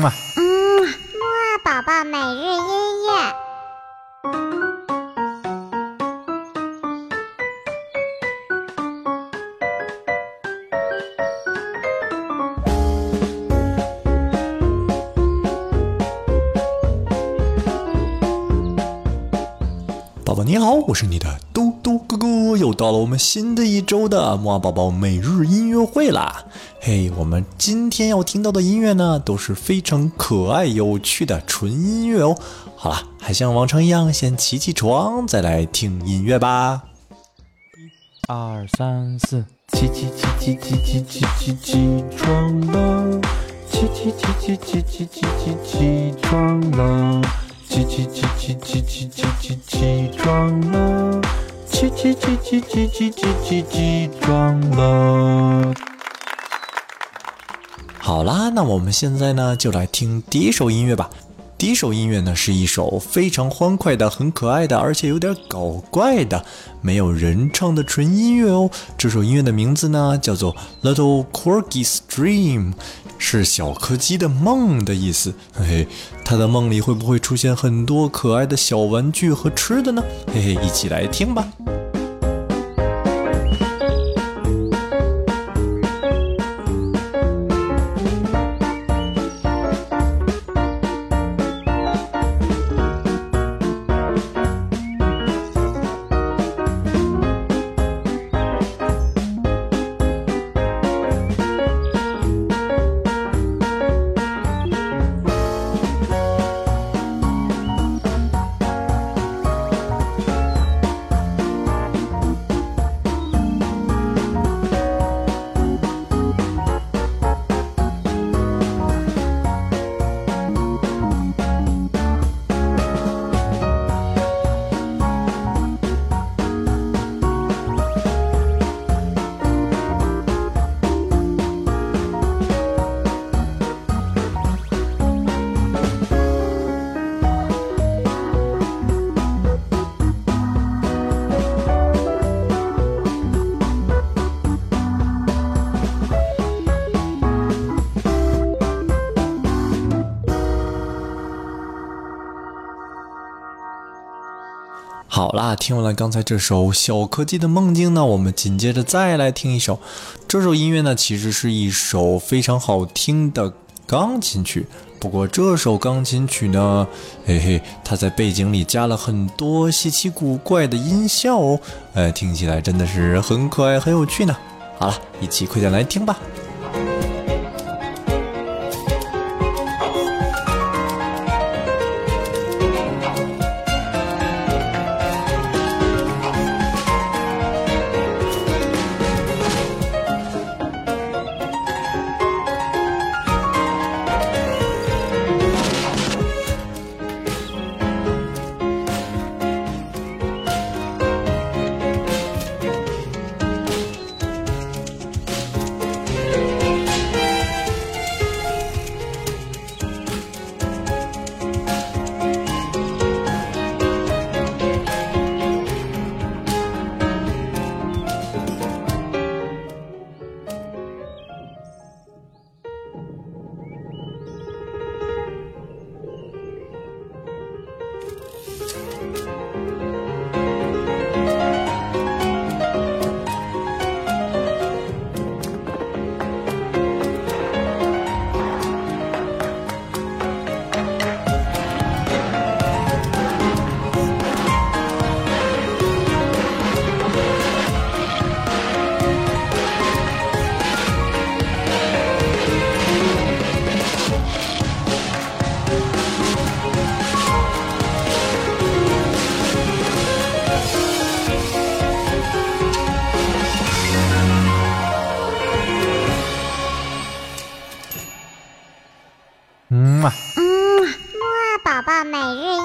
嗯嘛，嗯，木二宝宝每日音乐。宝宝你好，我是你的嘟嘟哥哥，又到了我们新的一周的木二宝宝每日音乐会啦。嘿，我们今天要听到的音乐呢，都是非常可爱有趣的纯音乐哦。好了，还像往常一样，先起起床，再来听音乐吧。一二三四，起起起起起起起起起床了，起起起起起起起起起起起起起起起起起起床了。好啦，那我们现在呢，就来听第一首音乐吧。第一首音乐呢，是一首非常欢快的、很可爱的，而且有点搞怪的，没有人唱的纯音乐哦。这首音乐的名字呢，叫做《Little Corgi's Dream》，是小柯基的梦的意思。嘿嘿，他的梦里会不会出现很多可爱的小玩具和吃的呢？嘿嘿，一起来听吧。好啦，听完了刚才这首《小科技的梦境》呢，我们紧接着再来听一首。这首音乐呢，其实是一首非常好听的钢琴曲。不过这首钢琴曲呢，嘿嘿，它在背景里加了很多稀奇古怪的音效哦，呃，听起来真的是很可爱、很有趣呢。好了，一起快点来听吧。うん。嗯。木二宝宝每日